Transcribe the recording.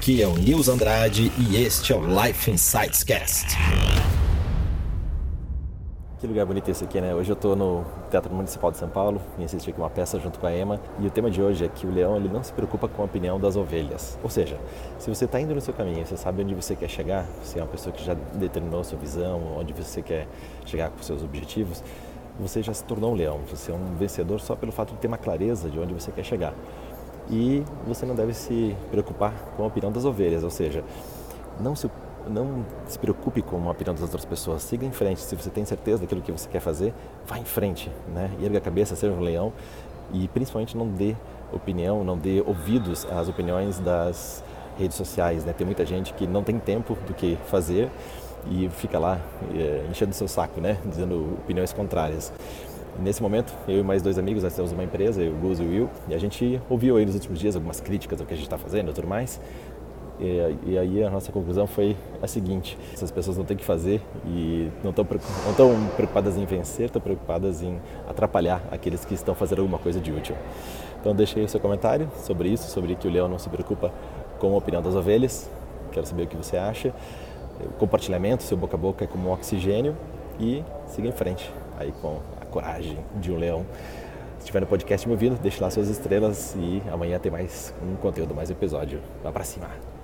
Aqui é o Nils Andrade e este é o Life Insights Cast. Que lugar bonito esse aqui, né? Hoje eu estou no Teatro Municipal de São Paulo e assisti aqui uma peça junto com a Emma. E o tema de hoje é que o leão ele não se preocupa com a opinião das ovelhas. Ou seja, se você está indo no seu caminho, você sabe onde você quer chegar, você é uma pessoa que já determinou sua visão, onde você quer chegar com seus objetivos, você já se tornou um leão. Você é um vencedor só pelo fato de ter uma clareza de onde você quer chegar. E você não deve se preocupar com a opinião das ovelhas, ou seja, não se não se preocupe com a opinião das outras pessoas, siga em frente. Se você tem certeza daquilo que você quer fazer, vá em frente, né? erga a cabeça, seja um leão e principalmente não dê opinião, não dê ouvidos às opiniões das redes sociais. Né? Tem muita gente que não tem tempo do que fazer e fica lá é, enchendo seu saco, né? dizendo opiniões contrárias. Nesse momento, eu e mais dois amigos, nós temos uma empresa, eu, o Gus e o Will, e a gente ouviu aí nos últimos dias algumas críticas ao que a gente está fazendo e tudo mais. E, e, aí a nossa conclusão foi a seguinte: essas pessoas não têm que fazer e não estão não tão preocupadas em vencer, estão preocupadas em atrapalhar aqueles que estão fazendo alguma coisa de útil. Então deixei o seu comentário sobre isso, sobre que o leão não se preocupa com a opinião das ovelhas. Quero saber o que você acha. Compartilhamento, seu boca a boca é como um oxigênio e siga em frente aí com coragem de um leão. Se estiver no podcast me ouvindo, deixe lá suas estrelas e amanhã tem mais um conteúdo, mais episódio. Vá pra cima!